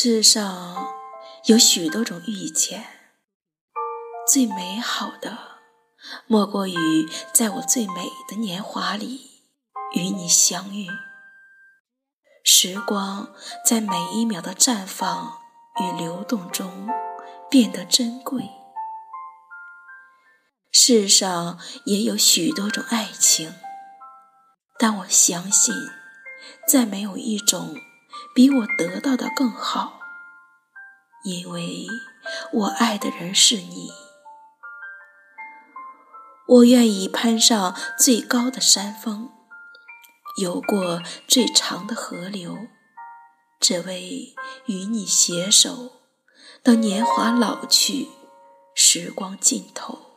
世上有许多种遇见，最美好的莫过于在我最美的年华里与你相遇。时光在每一秒的绽放与流动中变得珍贵。世上也有许多种爱情，但我相信，再没有一种。比我得到的更好，因为我爱的人是你。我愿意攀上最高的山峰，游过最长的河流，只为与你携手，等年华老去，时光尽头。